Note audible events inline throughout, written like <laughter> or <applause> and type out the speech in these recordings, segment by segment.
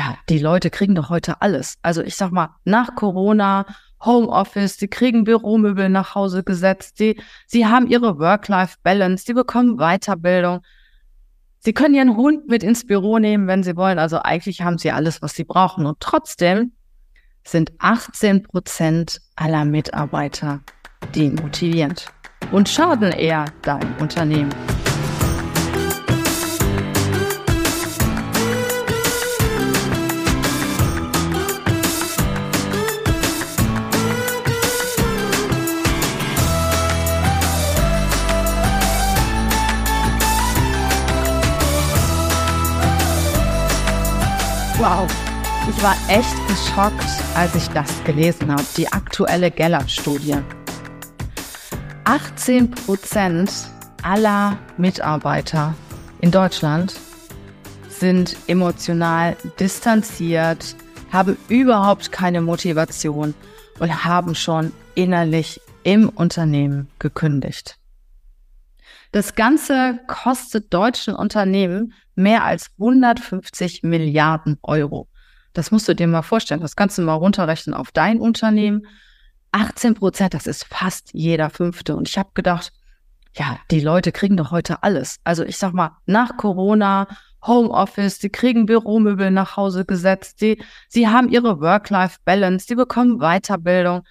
ja, die Leute kriegen doch heute alles. Also ich sag mal, nach Corona, Homeoffice, die kriegen Büromöbel nach Hause gesetzt, die, sie haben ihre Work-Life-Balance, die bekommen Weiterbildung. Sie können ihren Hund mit ins Büro nehmen, wenn sie wollen. Also eigentlich haben sie alles, was sie brauchen. Und trotzdem sind 18 Prozent aller Mitarbeiter demotivierend und schaden eher deinem Unternehmen. Wow, ich war echt geschockt, als ich das gelesen habe, die aktuelle Gallup-Studie. 18 Prozent aller Mitarbeiter in Deutschland sind emotional distanziert, haben überhaupt keine Motivation und haben schon innerlich im Unternehmen gekündigt. Das Ganze kostet deutschen Unternehmen mehr als 150 Milliarden Euro. Das musst du dir mal vorstellen. Das kannst du mal runterrechnen auf dein Unternehmen. 18 Prozent, das ist fast jeder Fünfte. Und ich habe gedacht, ja, die Leute kriegen doch heute alles. Also ich sag mal, nach Corona, Homeoffice, die kriegen Büromöbel nach Hause gesetzt, die, sie haben ihre Work-Life-Balance, die bekommen Weiterbildung.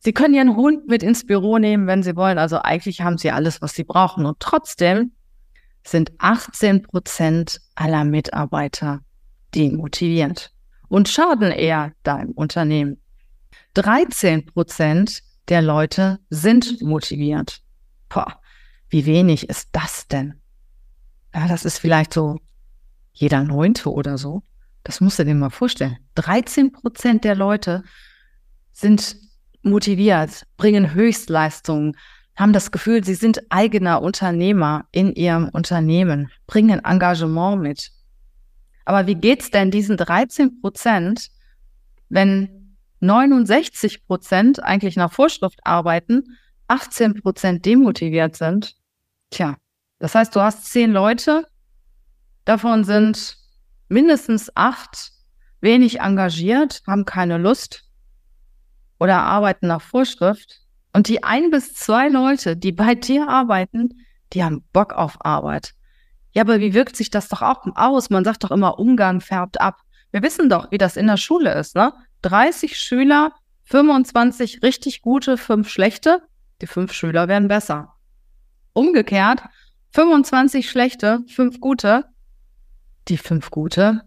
Sie können ihren Hund mit ins Büro nehmen, wenn sie wollen. Also eigentlich haben sie alles, was sie brauchen. Und trotzdem sind 18 Prozent aller Mitarbeiter demotivierend und schaden eher deinem Unternehmen. 13 Prozent der Leute sind motiviert. Boah, wie wenig ist das denn? Ja, das ist vielleicht so jeder Neunte oder so. Das musst du dir mal vorstellen. 13 Prozent der Leute sind motiviert, bringen Höchstleistungen, haben das Gefühl, sie sind eigener Unternehmer in ihrem Unternehmen, bringen Engagement mit. Aber wie geht's denn diesen 13 Prozent, wenn 69 Prozent eigentlich nach Vorschrift arbeiten, 18 Prozent demotiviert sind? Tja, das heißt, du hast zehn Leute, davon sind mindestens acht wenig engagiert, haben keine Lust oder arbeiten nach Vorschrift. Und die ein bis zwei Leute, die bei dir arbeiten, die haben Bock auf Arbeit. Ja, aber wie wirkt sich das doch auch aus? Man sagt doch immer, Umgang färbt ab. Wir wissen doch, wie das in der Schule ist, ne? 30 Schüler, 25 richtig gute, fünf schlechte. Die fünf Schüler werden besser. Umgekehrt, 25 schlechte, fünf gute. Die fünf gute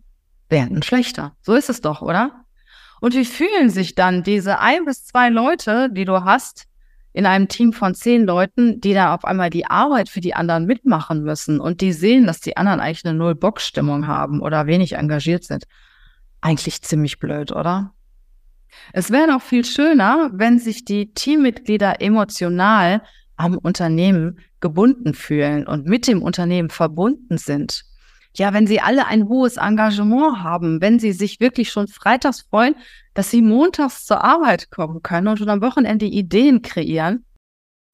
werden schlechter. So ist es doch, oder? Und wie fühlen sich dann diese ein bis zwei Leute, die du hast, in einem Team von zehn Leuten, die da auf einmal die Arbeit für die anderen mitmachen müssen und die sehen, dass die anderen eigentlich eine Null-Bock-Stimmung haben oder wenig engagiert sind? Eigentlich ziemlich blöd, oder? Es wäre noch viel schöner, wenn sich die Teammitglieder emotional am Unternehmen gebunden fühlen und mit dem Unternehmen verbunden sind ja, wenn sie alle ein hohes Engagement haben, wenn sie sich wirklich schon freitags freuen, dass sie montags zur Arbeit kommen können und schon am Wochenende Ideen kreieren.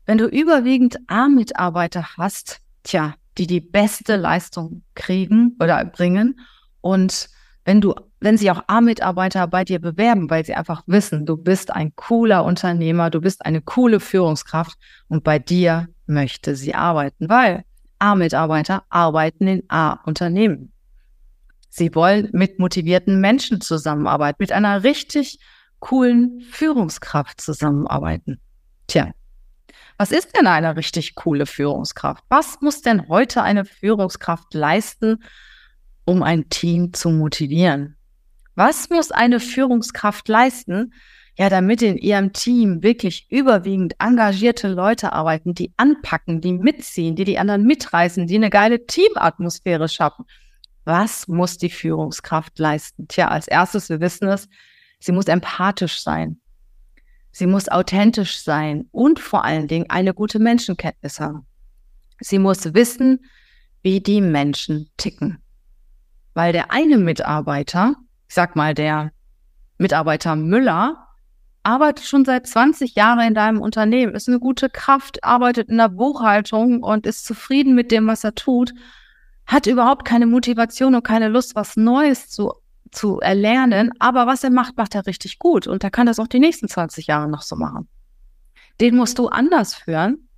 Wenn du überwiegend A-Mitarbeiter hast, tja, die die beste Leistung kriegen oder bringen und wenn du, wenn sich auch A-Mitarbeiter bei dir bewerben, weil sie einfach wissen, du bist ein cooler Unternehmer, du bist eine coole Führungskraft und bei dir möchte sie arbeiten, weil A-Mitarbeiter arbeiten in A-Unternehmen. Sie wollen mit motivierten Menschen zusammenarbeiten, mit einer richtig coolen Führungskraft zusammenarbeiten. Tja, was ist denn eine richtig coole Führungskraft? Was muss denn heute eine Führungskraft leisten, um ein Team zu motivieren? Was muss eine Führungskraft leisten, ja, damit in ihrem Team wirklich überwiegend engagierte Leute arbeiten, die anpacken, die mitziehen, die die anderen mitreißen, die eine geile Teamatmosphäre schaffen. Was muss die Führungskraft leisten? Tja, als erstes, wir wissen es, sie muss empathisch sein. Sie muss authentisch sein und vor allen Dingen eine gute Menschenkenntnis haben. Sie muss wissen, wie die Menschen ticken. Weil der eine Mitarbeiter, ich sag mal der Mitarbeiter Müller, arbeitet schon seit 20 Jahren in deinem Unternehmen, ist eine gute Kraft, arbeitet in der Buchhaltung und ist zufrieden mit dem, was er tut, hat überhaupt keine Motivation und keine Lust, was Neues zu zu erlernen, aber was er macht, macht er richtig gut und er kann das auch die nächsten 20 Jahre noch so machen. Den musst du anders führen,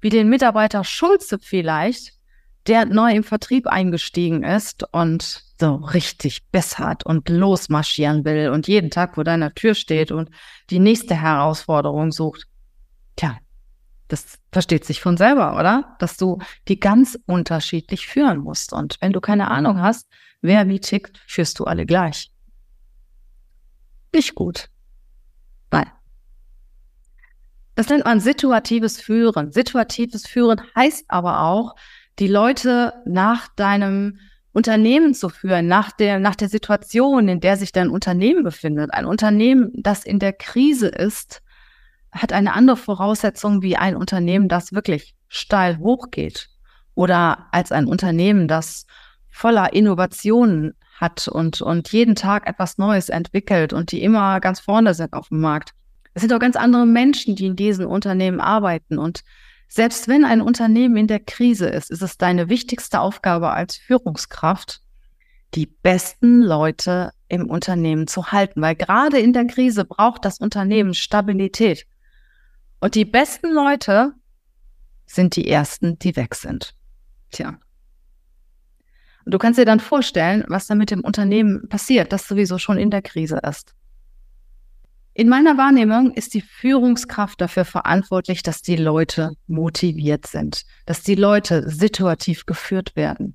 wie den Mitarbeiter Schulze vielleicht, der neu im Vertrieb eingestiegen ist und so richtig bessert und losmarschieren will und jeden Tag vor deiner Tür steht und die nächste Herausforderung sucht. Tja, das versteht sich von selber, oder? Dass du die ganz unterschiedlich führen musst. Und wenn du keine Ahnung hast, wer wie tickt, führst du alle gleich. Nicht gut. Nein. Das nennt man situatives Führen. Situatives Führen heißt aber auch, die Leute nach deinem Unternehmen zu führen, nach der, nach der Situation, in der sich dein Unternehmen befindet. Ein Unternehmen, das in der Krise ist, hat eine andere Voraussetzung wie ein Unternehmen, das wirklich steil hochgeht. Oder als ein Unternehmen, das voller Innovationen hat und, und jeden Tag etwas Neues entwickelt und die immer ganz vorne sind auf dem Markt. Es sind auch ganz andere Menschen, die in diesen Unternehmen arbeiten. Und selbst wenn ein Unternehmen in der Krise ist, ist es deine wichtigste Aufgabe als Führungskraft, die besten Leute im Unternehmen zu halten, weil gerade in der Krise braucht das Unternehmen Stabilität. Und die besten Leute sind die ersten, die weg sind. Tja. Und du kannst dir dann vorstellen, was da mit dem Unternehmen passiert, das sowieso schon in der Krise ist. In meiner Wahrnehmung ist die Führungskraft dafür verantwortlich, dass die Leute motiviert sind, dass die Leute situativ geführt werden,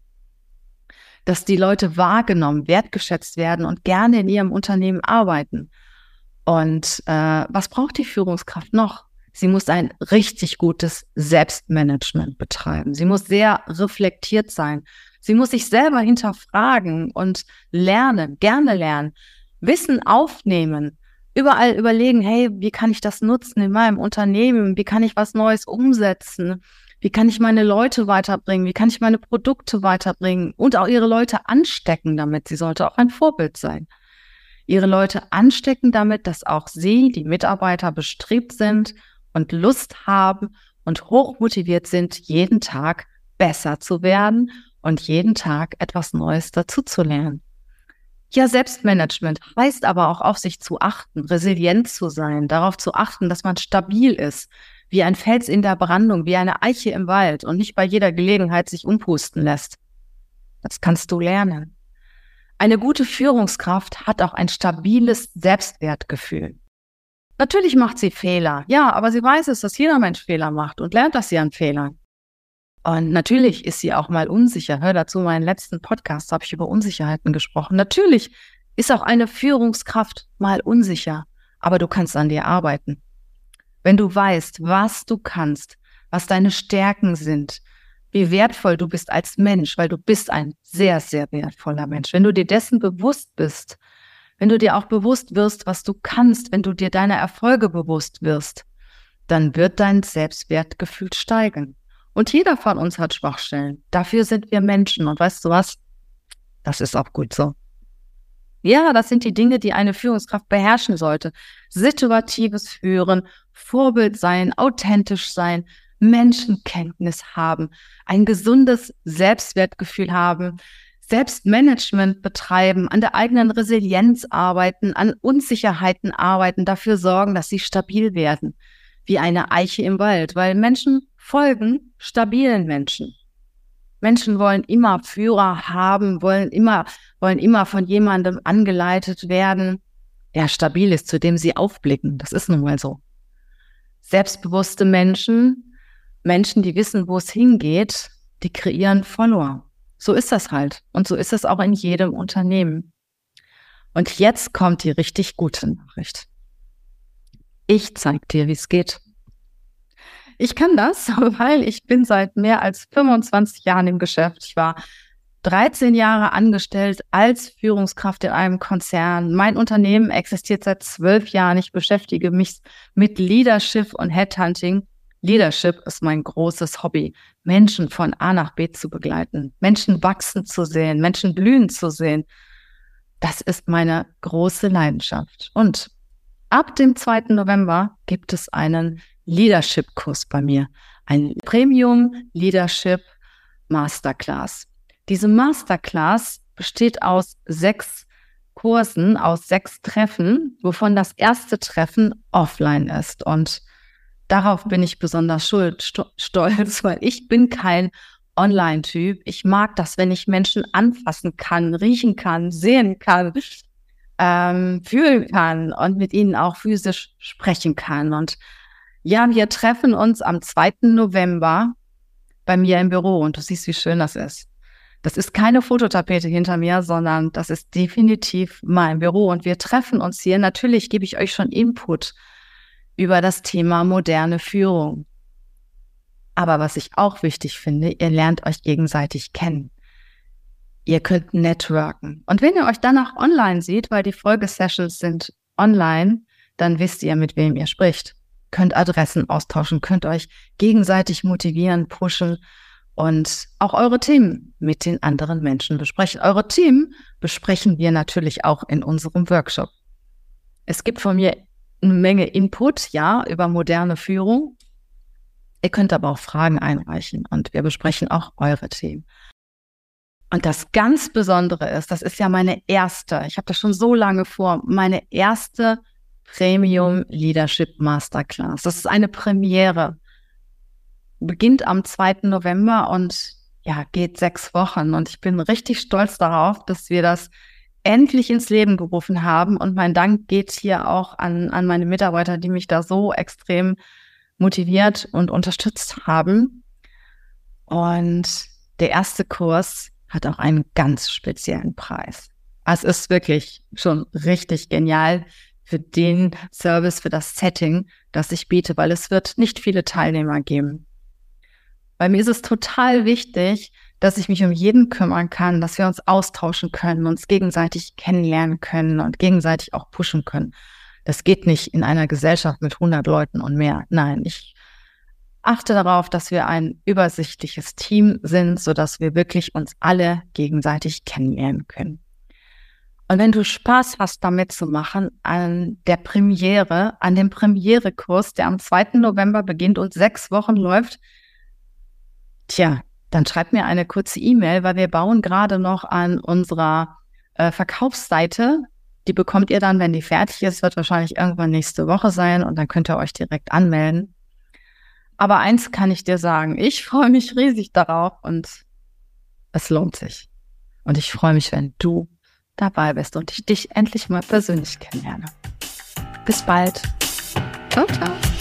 dass die Leute wahrgenommen, wertgeschätzt werden und gerne in ihrem Unternehmen arbeiten. Und äh, was braucht die Führungskraft noch? Sie muss ein richtig gutes Selbstmanagement betreiben. Sie muss sehr reflektiert sein. Sie muss sich selber hinterfragen und lernen, gerne lernen, Wissen aufnehmen überall überlegen, hey, wie kann ich das nutzen in meinem Unternehmen? Wie kann ich was Neues umsetzen? Wie kann ich meine Leute weiterbringen? Wie kann ich meine Produkte weiterbringen? Und auch ihre Leute anstecken damit. Sie sollte auch ein Vorbild sein. Ihre Leute anstecken damit, dass auch sie, die Mitarbeiter, bestrebt sind und Lust haben und hochmotiviert sind, jeden Tag besser zu werden und jeden Tag etwas Neues dazu zu lernen. Ja, Selbstmanagement heißt aber auch auf sich zu achten, resilient zu sein, darauf zu achten, dass man stabil ist, wie ein Fels in der Brandung, wie eine Eiche im Wald und nicht bei jeder Gelegenheit sich umpusten lässt. Das kannst du lernen. Eine gute Führungskraft hat auch ein stabiles Selbstwertgefühl. Natürlich macht sie Fehler, ja, aber sie weiß es, dass jeder Mensch Fehler macht und lernt das ja an Fehlern. Und natürlich ist sie auch mal unsicher. Hör dazu meinen letzten Podcast, habe ich über Unsicherheiten gesprochen. Natürlich ist auch eine Führungskraft mal unsicher, aber du kannst an dir arbeiten. Wenn du weißt, was du kannst, was deine Stärken sind, wie wertvoll du bist als Mensch, weil du bist ein sehr, sehr wertvoller Mensch. Wenn du dir dessen bewusst bist, wenn du dir auch bewusst wirst, was du kannst, wenn du dir deiner Erfolge bewusst wirst, dann wird dein Selbstwertgefühl steigen. Und jeder von uns hat Schwachstellen. Dafür sind wir Menschen. Und weißt du was? Das ist auch gut so. Ja, das sind die Dinge, die eine Führungskraft beherrschen sollte. Situatives Führen, Vorbild sein, authentisch sein, Menschenkenntnis haben, ein gesundes Selbstwertgefühl haben, Selbstmanagement betreiben, an der eigenen Resilienz arbeiten, an Unsicherheiten arbeiten, dafür sorgen, dass sie stabil werden, wie eine Eiche im Wald, weil Menschen folgen stabilen Menschen. Menschen wollen immer Führer haben, wollen immer, wollen immer von jemandem angeleitet werden, der stabil ist, zu dem sie aufblicken. Das ist nun mal so. Selbstbewusste Menschen, Menschen, die wissen, wo es hingeht, die kreieren Follower. So ist das halt. Und so ist es auch in jedem Unternehmen. Und jetzt kommt die richtig gute Nachricht. Ich zeige dir, wie es geht. Ich kann das, <laughs> weil ich bin seit mehr als 25 Jahren im Geschäft. Ich war 13 Jahre angestellt als Führungskraft in einem Konzern. Mein Unternehmen existiert seit zwölf Jahren. Ich beschäftige mich mit Leadership und Headhunting. Leadership ist mein großes Hobby, Menschen von A nach B zu begleiten, Menschen wachsen zu sehen, Menschen blühen zu sehen. Das ist meine große Leidenschaft. Und ab dem 2. November gibt es einen Leadership-Kurs bei mir. Ein Premium Leadership Masterclass. Diese Masterclass besteht aus sechs Kursen aus sechs Treffen, wovon das erste Treffen offline ist. Und darauf bin ich besonders schuld, stolz, <laughs> weil ich bin kein Online-Typ. Ich mag das, wenn ich Menschen anfassen kann, riechen kann, sehen kann, ähm, fühlen kann und mit ihnen auch physisch sprechen kann. Und ja, wir treffen uns am 2. November bei mir im Büro und du siehst, wie schön das ist. Das ist keine Fototapete hinter mir, sondern das ist definitiv mein Büro und wir treffen uns hier. Natürlich gebe ich euch schon Input über das Thema moderne Führung. Aber was ich auch wichtig finde, ihr lernt euch gegenseitig kennen. Ihr könnt networken. Und wenn ihr euch danach online seht, weil die Folgesessions sind online, dann wisst ihr, mit wem ihr spricht. Könnt Adressen austauschen, könnt euch gegenseitig motivieren, pushen und auch eure Themen mit den anderen Menschen besprechen. Eure Themen besprechen wir natürlich auch in unserem Workshop. Es gibt von mir eine Menge Input, ja, über moderne Führung. Ihr könnt aber auch Fragen einreichen und wir besprechen auch eure Themen. Und das ganz Besondere ist, das ist ja meine erste, ich habe das schon so lange vor, meine erste Premium Leadership Masterclass. Das ist eine Premiere beginnt am 2. November und ja, geht sechs Wochen. Und ich bin richtig stolz darauf, dass wir das endlich ins Leben gerufen haben. Und mein Dank geht hier auch an, an meine Mitarbeiter, die mich da so extrem motiviert und unterstützt haben. Und der erste Kurs hat auch einen ganz speziellen Preis. Es ist wirklich schon richtig genial für den Service, für das Setting, das ich biete, weil es wird nicht viele Teilnehmer geben. Weil mir ist es total wichtig, dass ich mich um jeden kümmern kann, dass wir uns austauschen können, uns gegenseitig kennenlernen können und gegenseitig auch pushen können. Das geht nicht in einer Gesellschaft mit 100 Leuten und mehr. Nein, ich achte darauf, dass wir ein übersichtliches Team sind, sodass wir wirklich uns alle gegenseitig kennenlernen können. Und wenn du Spaß hast, damit zu machen, an der Premiere, an dem Premierekurs, der am 2. November beginnt und sechs Wochen läuft, Tja, dann schreibt mir eine kurze E-Mail, weil wir bauen gerade noch an unserer äh, Verkaufsseite. Die bekommt ihr dann, wenn die fertig ist, wird wahrscheinlich irgendwann nächste Woche sein und dann könnt ihr euch direkt anmelden. Aber eins kann ich dir sagen, ich freue mich riesig darauf und es lohnt sich. Und ich freue mich, wenn du dabei bist und ich dich endlich mal persönlich kennenlerne. Bis bald. Ciao, ciao.